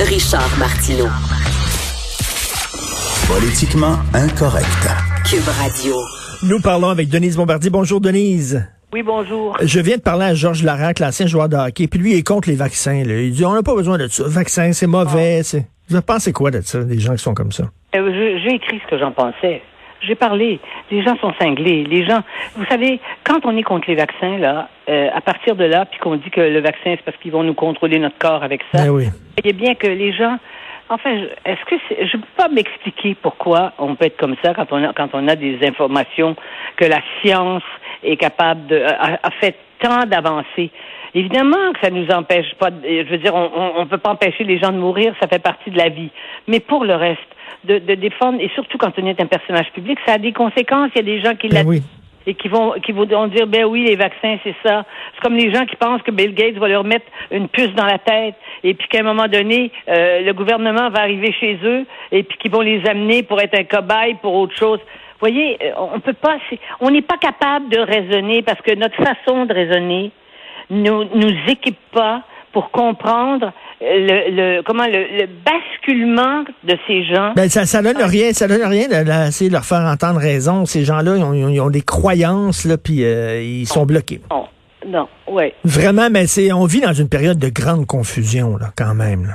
Richard Martineau. Politiquement incorrect. Cube Radio. Nous parlons avec Denise Bombardier. Bonjour Denise. Oui, bonjour. Je viens de parler à Georges Larac, l'ancien joueur de hockey, puis lui il est contre les vaccins. Là. Il dit on n'a pas besoin de ça. Vaccin, c'est mauvais. C'est... Vous pensez quoi de ça, des gens qui sont comme ça? Euh, j'ai écrit ce que j'en pensais. J'ai parlé. Les gens sont cinglés. Les gens, vous savez, quand on est contre les vaccins, là, euh, à partir de là, puis qu'on dit que le vaccin, c'est parce qu'ils vont nous contrôler notre corps avec ça, Ben oui. voyez bien que les gens, enfin, est-ce que c'est, je peux pas m'expliquer pourquoi on peut être comme ça quand on a, quand on a des informations que la science est capable de, a, a fait tant d'avancées. Évidemment que ça nous empêche pas, de- je veux dire, on, on peut pas empêcher les gens de mourir, ça fait partie de la vie. Mais pour le reste, de, de défendre, et surtout quand on est un personnage public, ça a des conséquences. Il y a des gens qui Ben oui. et qui vont qui vont dire ben oui les vaccins c'est ça c'est comme les gens qui pensent que Bill Gates va leur mettre une puce dans la tête et puis qu'à un moment donné euh, le gouvernement va arriver chez eux et puis qu'ils vont les amener pour être un cobaye pour autre chose vous voyez euh, on peut pas on n'est pas capable de raisonner parce que notre façon de raisonner nous nous équipe pas pour comprendre le, le comment le, le basculement de ces gens Ben, ça, ça donne rien, ça donne rien de- d'essayer de leur faire entendre raison. Ces gens-là, ils ont, ils ont des croyances, là, puis euh, ils sont bloqués. non non ouais Vraiment, mais c'est, on vit dans une période de grande confusion, là, quand même. là.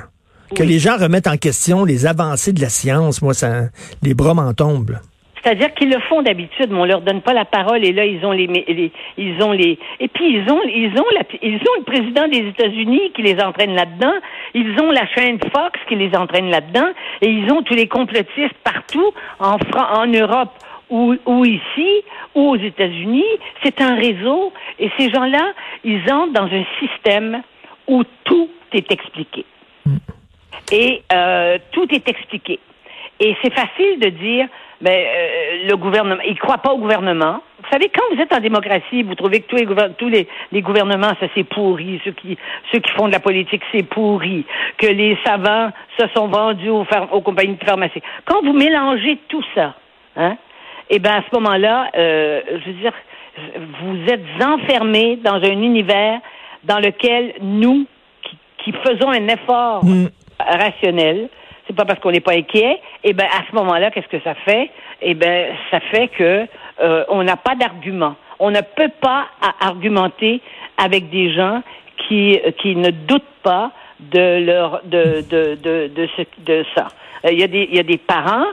Que les gens remettent en question les avancées de la science, moi, ça, les bras m'en tombent. là. C'est-à-dire qu'ils le font d'habitude, mais on leur donne pas la parole et là ils ont les, les- ils ont les et puis ils ont ils ont la, ils ont le président des États-Unis qui les entraîne là-dedans, ils ont la chaîne Fox qui les entraîne là-dedans et ils ont tous les complotistes partout en Fran- en Europe ou, ou ici ou aux États-Unis, c'est un réseau et ces gens-là, ils entrent dans un système où tout est expliqué. Et euh, tout est expliqué. Et c'est facile de dire, mais euh, le gouvernement, il croit pas au gouvernement. Vous savez, quand vous êtes en démocratie, vous trouvez que tous les, tous les, les gouvernements, ça c'est pourri, ceux qui, ceux qui font de la politique, c'est pourri, que les savants se sont vendus aux, aux compagnies de pharmacie. Quand vous mélangez tout ça, hein, eh ben à ce moment-là, euh, je veux dire, vous êtes enfermés dans un univers dans lequel nous, qui, qui faisons un effort Mm. rationnel, pas parce qu'on n'est pas inquiet, et ben à ce moment-là, qu'est-ce que ça fait? Eh ben ça fait que euh, on n'a pas d'argument. On ne peut pas argumenter avec des gens qui qui ne doutent pas de leur de de de de ça. Euh, Il y a des il y a des parents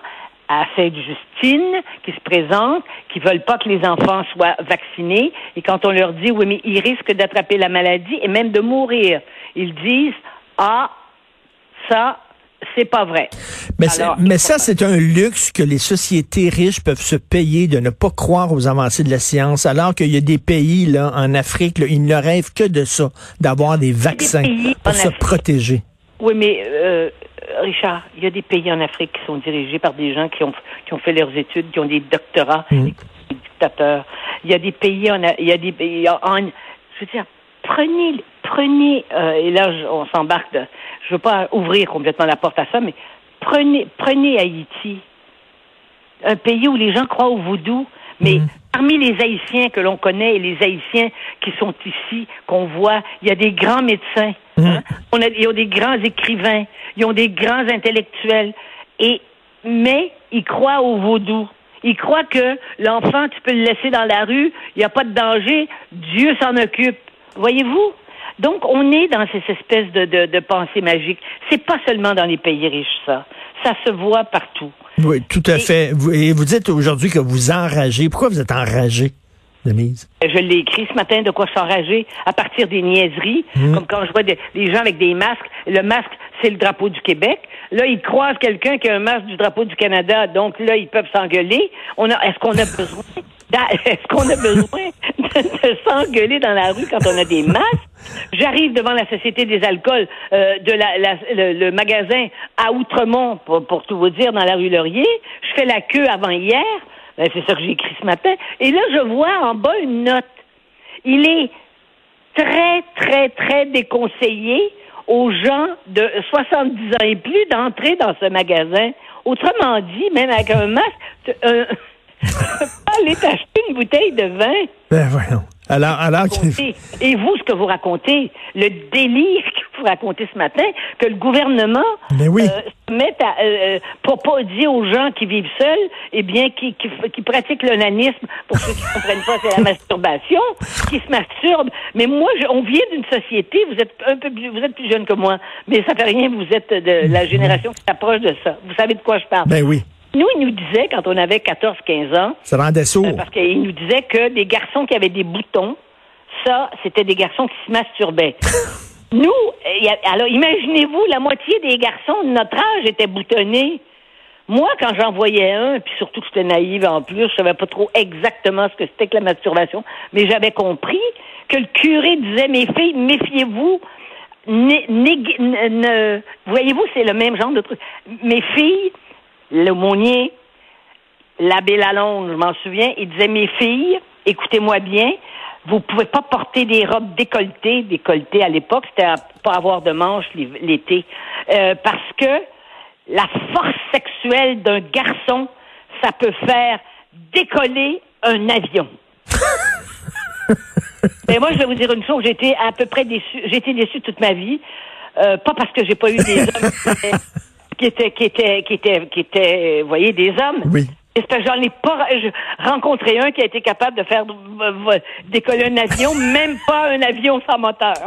à Sainte-Justine qui se présentent, qui veulent pas que les enfants soient vaccinés, et quand on leur dit oui mais ils risquent d'attraper la maladie et même de mourir, ils disent ah ça, c'est pas vrai. Mais, Alors, ça, c'est un luxe que les sociétés riches peuvent se payer de ne pas croire aux avancées de la science, alors qu'il y a des pays, là, en Afrique, là, ils ne rêvent que de ça, d'avoir des vaccins pour se Afrique. protéger. Oui, mais euh, Richard, il y a des pays en Afrique qui sont dirigés par des gens qui ont qui ont fait leurs études, qui ont des doctorats, sont des dictateurs. Il y a des pays en il y a des pays en, en- je veux dire prenez prenez euh, et là on s'embarque de je veux pas ouvrir complètement la porte à ça mais prenez prenez Haïti un pays où les gens croient au vaudou, mais Mhm. parmi les Haïtiens que l'on connaît et les Haïtiens qui sont ici, qu'on voit, il y a des grands médecins, hein. on a, il y a des grands écrivains, ils ont des grands intellectuels, et mais ils croient au vaudou. Ils croient que l'enfant, tu peux le laisser dans la rue, il n'y a pas de danger, Dieu s'en occupe. Voyez-vous? Donc, on est dans ces espèces de, de, de pensées magiques. C'est pas seulement dans les pays riches, ça. Ça se voit partout. Oui, tout à Et- fait. Et vous dites aujourd'hui que vous enragez. Pourquoi vous êtes enragé, Denise? Je l'ai écrit ce matin de quoi s'enrager à partir des niaiseries, comme quand je vois des, des gens avec des masques. Le masque, c'est le drapeau du Québec. Là, ils croisent quelqu'un qui a un masque du drapeau du Canada, donc là, ils peuvent s'engueuler. On a, est-ce qu'on a besoin, est-ce qu'on a besoin de, de s'engueuler dans la rue quand on a des masques? J'arrive devant la Société des alcools euh, de la, la- le, magasin à Outremont, pour, pour tout vous dire, dans la rue Laurier. Je fais la queue avant hier. Ben, c'est ça que j'ai écrit ce matin. Et là, je vois en bas une note. Il est très, très, très déconseillé aux gens de 70 ans et plus d'entrer dans ce magasin. Autrement dit, même avec un masque, tu euh, tu peux pas aller t'acheter une bouteille de vin. Ben voyons. Alors, alors Et, vous, ce que vous racontez, le délire que vous raconter ce matin que le gouvernement Mais oui. euh, se met à euh, pour pas dire aux gens qui vivent seuls, eh bien, qui, qui, qui pratiquent l'onanisme, pour ceux qui ne comprennent pas, c'est la masturbation, qui se masturbent. Mais moi, je- on vient d'une société, vous êtes un peu plus, vous êtes plus jeune que moi, mais ça fait rien, vous êtes de la génération qui s'approche de ça. Vous savez de quoi je parle. Ben oui. Nous, il nous disait, quand on avait 14-15 ans, Ça rendait sourd. euh, parce qu'il nous disait que des garçons qui avaient des boutons, ça, c'était des garçons qui se masturbaient. Nous, euh, alors imaginez-vous, la moitié des garçons de notre âge étaient boutonnés. Moi, quand j'en voyais un, puis surtout que j'étais naïve en plus, je savais pas trop exactement ce que c'était que la masturbation, mais j'avais compris que le curé disait, mes filles, méfiez-vous, voyez-vous, c'est le même genre de truc. Mes filles, l'aumônier, l'abbé Lalonde, je m'en souviens, il disait, mes filles, écoutez-moi bien, vous pouvez pas porter des robes décolletées, décolletées à l'époque, c'était à pas avoir de manches l'été, euh, parce que la force sexuelle d'un garçon, ça peut faire décoller un avion. Mais moi, je vais vous dire une chose, j'ai été à peu près déçue, j'ai été déçue toute ma vie, euh, pas parce que j'ai pas eu des hommes qui étaient, qui étaient, qui étaient, qui étaient, vous voyez, des hommes. Oui. C'est parce que j'en ai pas rencontré un qui a été capable de faire euh, euh, décoller un avion, même pas un avion sans moteur.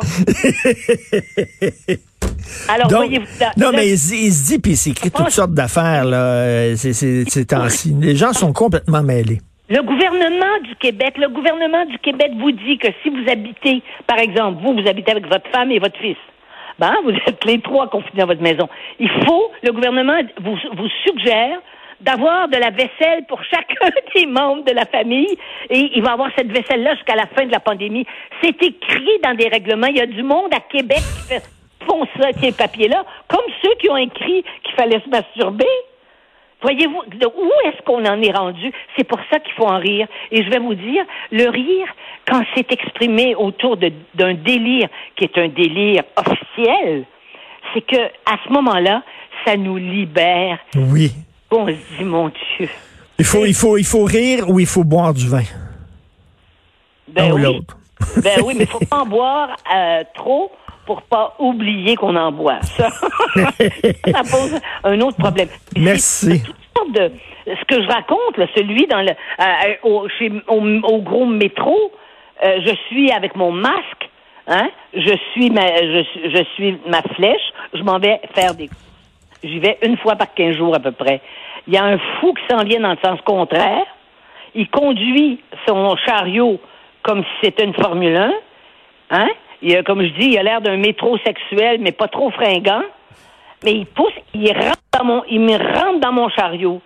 Alors, Donc, voyez-vous, là- non, là- mais il, se- il se dit, puis il s'écrit toutes sortes d'affaires, là, euh, ces, ces, ces temps-ci. Les gens sont complètement mêlés. Le gouvernement du Québec, le gouvernement du Québec vous dit que si vous habitez, par exemple, vous, vous habitez avec votre femme et votre fils, ben, vous êtes les trois confinés dans votre maison. Il faut, le gouvernement vous, vous suggère d'avoir de la vaisselle pour chacun des membres de la famille et il va avoir cette vaisselle-là jusqu'à la fin de la pandémie. C'est écrit dans des règlements. Il y a du monde à Québec qui fait, font ça, ces papiers-là, comme ceux qui ont écrit qu'il fallait se masturber. Voyez-vous, où est-ce qu'on en est rendu? C'est pour ça qu'il faut en rire. Et je vais vous dire, le rire, quand c'est exprimé autour d'un délire qui est un délire officiel, c'est que à ce moment-là, ça nous libère. Oui. On se dit, mon Dieu. Il faut, il faut, il faut rire ou il faut boire du vin? Ben Un oui. Ben oui, mais il faut pas en boire euh, trop pour pas oublier qu'on en boit. Ça, ça pose un autre problème. Merci. de ce que je raconte, là, celui dans le euh, au, chez, au, au gros métro, euh, je suis avec mon masque, hein, je suis ma je, suis- je suis ma flèche, je m'en vais faire des J'y vais une fois par 15 jours à peu près. Il y a un fou qui s'en vient dans le sens contraire. Il conduit son chariot comme si c'était une Formule 1. Hein? Il a, comme je dis, il a l'air d'un métro sexuel, mais pas trop fringant. Mais il pousse, il rentre dans mon, il me rentre dans mon chariot.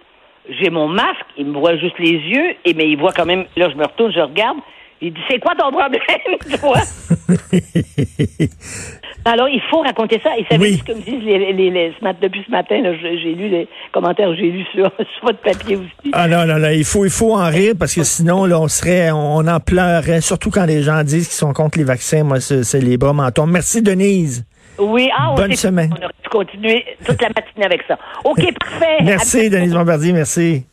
J'ai mon masque, il me voit juste les yeux, et mais il voit quand même, là, je me retourne, je regarde. Il dit, c'est quoi ton problème, toi? Alors, il faut raconter ça. Et ça Oui. ce que me disent les, les, les- ce matin, depuis ce matin, j'ai lu les commentaires, j'ai lu sur, sur votre papier aussi. Ah non, non, non, il faut, il faut en rire parce que sinon, là, on serait, on en pleurerait, surtout quand les gens disent qu'ils sont contre les vaccins. Moi, c'est les bras m'en tombent. Merci, Denise. Oui, ah, on Bonne semaine. On aurait dû continuer toute la matinée avec ça. OK, parfait. Merci, Denise Bombardier, merci.